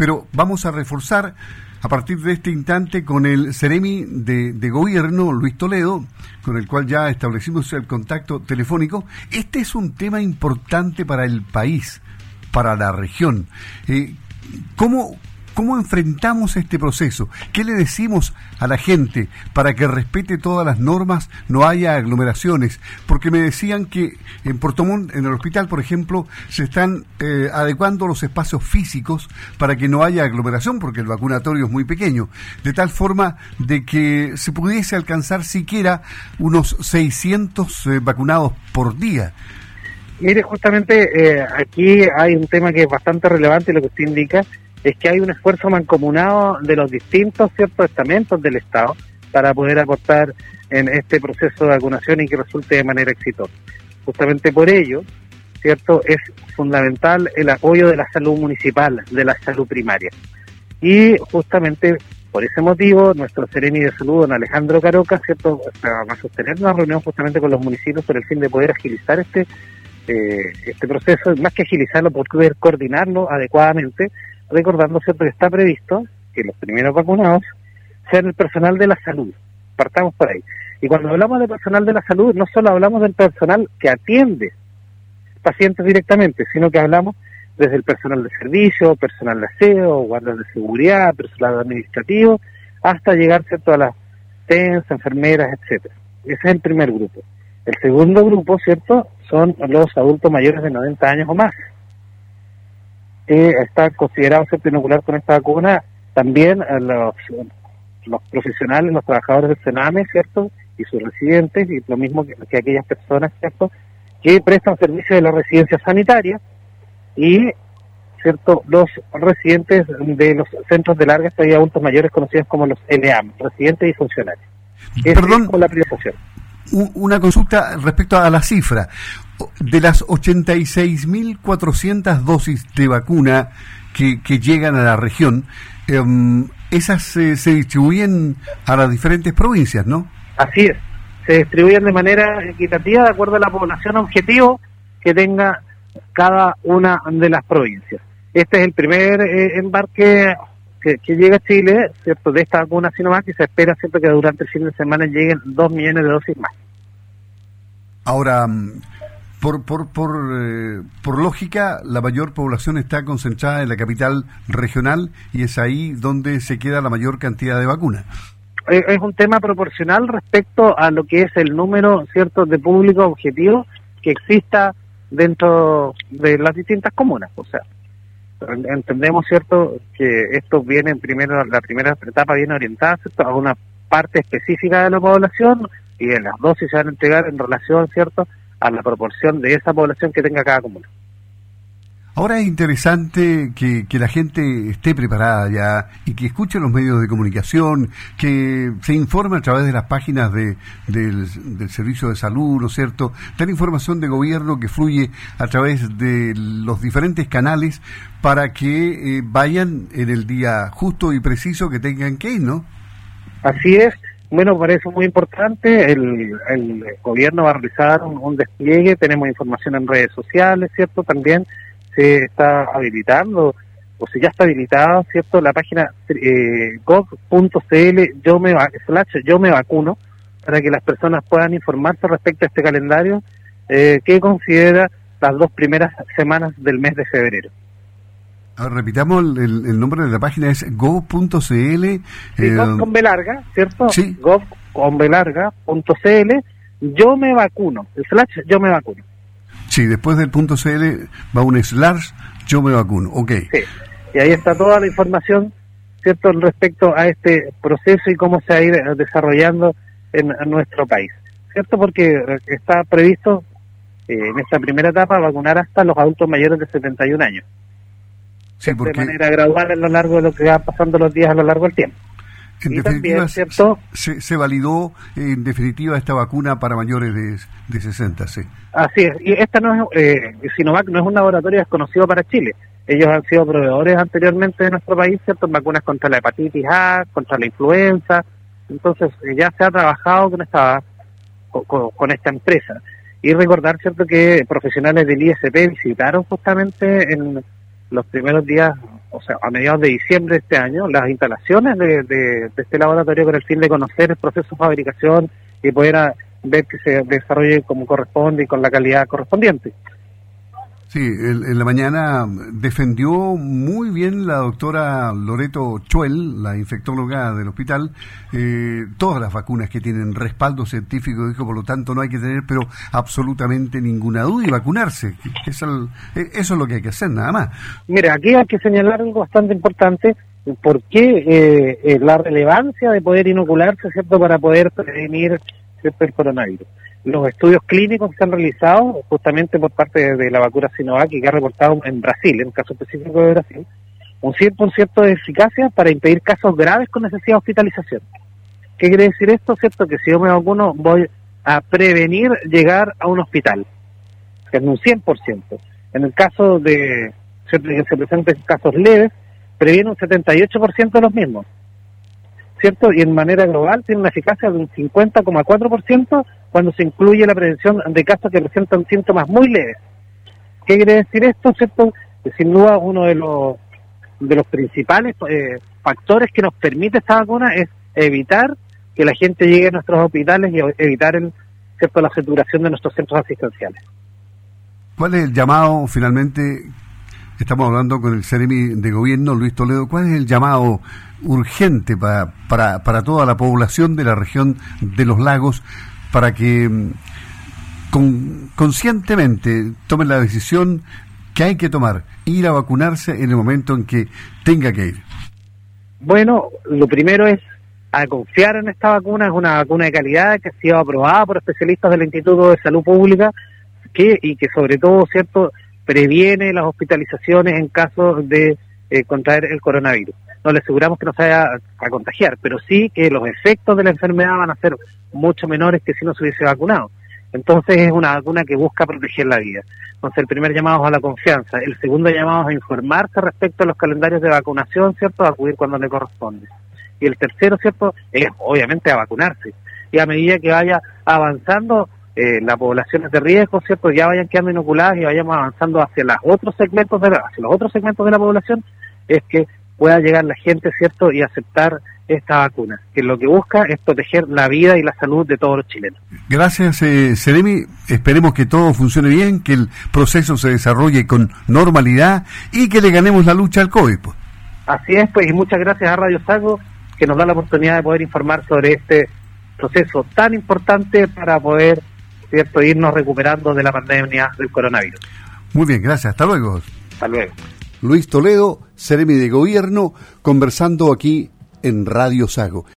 pero vamos a reforzar a partir de este instante con el Ceremi de, Gobierno, Luis Toledo, con el cual ya establecimos el contacto telefónico. Este es un tema importante para el país, para la región. Eh, ¿cómo, ¿Cómo enfrentamos este proceso? ¿Qué le decimos a la gente para que respete todas las normas, no haya aglomeraciones? Porque me decían que en Puerto Montt, en el hospital, por ejemplo, se están eh, adecuando los espacios físicos para que no haya aglomeración, porque el vacunatorio es muy pequeño, de tal forma de que se pudiese alcanzar siquiera unos 600 eh, vacunados por día. Mire, justamente eh, aquí hay un tema que es bastante relevante, lo que usted indica, es que hay un esfuerzo mancomunado de los distintos ciertos estamentos del Estado para poder aportar en este proceso de vacunación y que resulte de manera exitosa. Justamente por ello, cierto, es fundamental el apoyo de la salud municipal, de la salud primaria. Y justamente por ese motivo, nuestro seremi de salud, don Alejandro Caroca, cierto, va a sostener una reunión justamente con los municipios por el fin de poder agilizar este eh, este proceso, más que agilizarlo, poder coordinarlo adecuadamente recordando ¿cierto? que está previsto que los primeros vacunados sean el personal de la salud. Partamos por ahí. Y cuando hablamos de personal de la salud, no solo hablamos del personal que atiende pacientes directamente, sino que hablamos desde el personal de servicio, personal de aseo, guardias de seguridad, personal administrativo, hasta llegar ¿cierto? a las TENS, enfermeras, etcétera. Ese es el primer grupo. El segundo grupo, ¿cierto?, son los adultos mayores de 90 años o más que está considerado ser inocular con esta vacuna también los, los profesionales, los trabajadores del Sename, ¿cierto? Y sus residentes, y lo mismo que, aquellas personas, ¿cierto? Que prestan servicio de la residencia sanitaria y, ¿cierto? Los residentes de los centros de larga estadía adultos mayores conocidos como los LAM, residentes y funcionarios. Perdón, la priorización. Una consulta respecto a la cifra de las 86.400 dosis de vacuna que, que, llegan a la región, em, esas se distribuyen a las diferentes provincias, ¿no? Así es, se distribuyen de manera equitativa de acuerdo a la población objetivo que tenga cada una de las provincias. Este es el primer eh, embarque que, llega a Chile, ¿cierto? De esta vacuna Sinovac y se espera, ¿cierto? Que durante el fin de semana lleguen dos millones de dosis más. Ahora, por, por, por, eh, por lógica, la mayor población está concentrada en la capital regional y es ahí donde se queda la mayor cantidad de vacunas. Es un tema proporcional respecto a lo que es el número cierto de público objetivo que exista dentro de las distintas comunas. O sea, entendemos cierto que esto viene primero, la primera etapa viene orientada a una parte específica de la población y en las dosis se van a entregar en relación cierto a la proporción de esa población que tenga cada comuna. Ahora es interesante que, la gente esté preparada ya y que escuche los medios de comunicación, que se informe a través de las páginas de, del, Servicio de Salud, ¿no es cierto? Tener información de gobierno que fluye a través de los diferentes canales para que eh, vayan en el día justo y preciso que tengan que ir, ¿no? Así es. Bueno, para eso es muy importante. El, gobierno va a realizar un, despliegue, tenemos información en redes sociales, ¿cierto? También se está habilitando, o se ya está habilitada, ¿cierto? La página eh, gov.cl, yo me, slash, yo me vacuno, para que las personas puedan informarse respecto a este calendario eh, que considera las dos primeras semanas del mes de febrero repitamos, el, nombre de la página es go.cl. Sí, eh, con B larga, ¿cierto? Sí. Gov con B. Yo me vacuno. El slash yo me vacuno. Sí, después del punto .cl va un slash yo me vacuno. Ok. Sí. Y ahí está toda la información, ¿cierto? Respecto a este proceso y cómo se va a ir desarrollando en, nuestro país. ¿Cierto? Porque está previsto eh, en esta primera etapa vacunar hasta los adultos mayores de 71 años de manera gradual a lo largo de lo que va pasando los días a lo largo del tiempo. En definitiva, ¿cierto? Se, validó en definitiva esta vacuna para mayores de, de 60, sí. Así es, y esta no es, eh, Sinovac no es un laboratorio desconocido para Chile. Ellos han sido proveedores anteriormente de nuestro país, ¿cierto? vacunas contra la hepatitis A, contra la influenza. Entonces, eh, ya se ha trabajado con esta, con, esta empresa. Y recordar, ¿cierto?, que profesionales del ISP visitaron justamente en los primeros días o sea, a mediados de diciembre de este año, las instalaciones de, de, este laboratorio con el fin de conocer el proceso de fabricación y poder ver que se desarrolle como corresponde y con la calidad correspondiente. Sí, en, la mañana defendió muy bien la doctora Loreto Chuel, la infectóloga del hospital, eh, todas las vacunas que tienen respaldo científico, dijo, por lo tanto no hay que tener pero absolutamente ninguna duda y vacunarse. Eso, eh, eso es lo que hay que hacer, nada más. Mira, aquí hay que señalar algo bastante importante, por qué eh, la relevancia de poder inocularse, ¿cierto?, para poder prevenir el coronavirus los estudios clínicos que se han realizado justamente por parte de, la vacuna Sinovac y que ha reportado en Brasil, en el caso específico de Brasil, un 100% de eficacia para impedir casos graves con necesidad de hospitalización. ¿Qué quiere decir esto? Cierto que si yo me vacuno voy a prevenir llegar a un hospital, en un 100%. En el caso de que se presenten casos leves, previene un 78% de los mismos. ¿Cierto? Y en manera global tiene una eficacia de un 50,4% cuando se incluye la prevención de casos que presentan síntomas muy leves. ¿Qué quiere decir esto? ¿Cierto? Sin duda uno de los, de los principales eh, factores que nos permite esta vacuna es evitar que la gente llegue a nuestros hospitales y evitar el, ¿cierto? la saturación de nuestros centros asistenciales. ¿Cuál es el llamado finalmente? Estamos hablando con el CEREMI de gobierno, Luis Toledo. ¿Cuál es el llamado urgente para, para, para toda la población de la región de los lagos para que mm, con, conscientemente tomen la decisión que hay que tomar, ir a vacunarse en el momento en que tenga que ir? Bueno, lo primero es a confiar en esta vacuna, es una vacuna de calidad que ha sido aprobada por especialistas del Instituto de Salud Pública que y que sobre todo, ¿cierto?, previene las hospitalizaciones en caso de eh, contraer el coronavirus no le aseguramos que no se vaya a contagiar, pero sí que los efectos de la enfermedad van a ser mucho menores que si no se hubiese vacunado. Entonces es una vacuna que busca proteger la vida. Entonces el primer llamado es a la confianza, el segundo llamado es a informarse respecto a los calendarios de vacunación, ¿cierto? A acudir cuando le corresponde. Y el tercero, ¿cierto? Es obviamente a vacunarse. Y a medida que vaya avanzando eh, las poblaciones de riesgo, ¿cierto? Ya vayan quedando inoculadas y vayamos avanzando hacia los otros segmentos de hacia los otros segmentos de la población, es que pueda llegar la gente, ¿cierto?, y aceptar esta vacuna, que lo que busca es proteger la vida y la salud de todos los chilenos. Gracias, eh, Seremi. Esperemos que todo funcione bien, que el proceso se desarrolle con normalidad y que le ganemos la lucha al COVID. Pues. Así es, pues, y muchas gracias a Radio Sago, que nos da la oportunidad de poder informar sobre este proceso tan importante para poder, ¿cierto?, irnos recuperando de la pandemia del coronavirus. Muy bien, gracias. Hasta luego. Hasta luego. Luis Toledo, Seremi de Gobierno, conversando aquí en Radio Sago.